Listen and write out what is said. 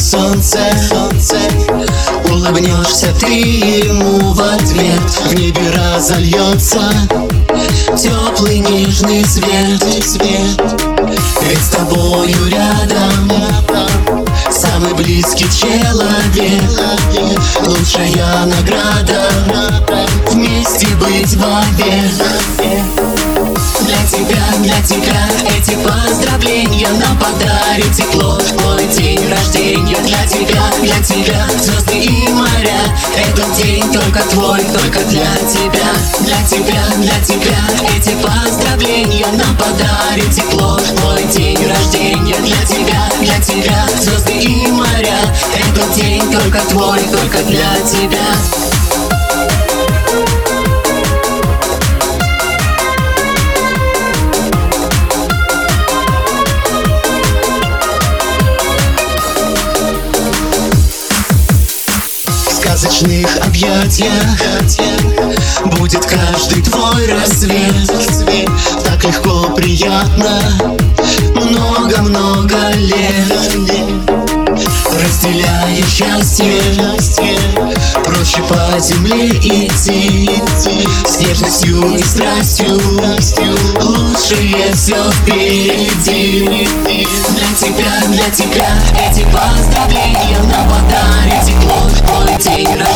солнце, солнце. Улыбнешься ты ему в ответ. В небе разольется Теплый нежный свет, свет Ведь с тобою рядом Самый близкий человек. Лучшая награда Вместе быть вовек для тебя, для тебя эти поздравления Нам подарит тепло. Твой день рождения Для тебя, для тебя. Звезды и моря Этот день только твой, только для тебя. Для тебя, для тебя. Эти поздравления Нам подарит тепло. Твой день рождения Для тебя, для тебя. Звезды и моря Этот день только твой, только для тебя сказочных объятиях. Будет каждый твой рассвет. Так легко, приятно. Много-много лет. Разделяя счастье. Проще по земле идти. С нежностью и страстью. Лучшее все впереди. Для тебя, для тебя Эти поздравления на подарит тепло quality. You know?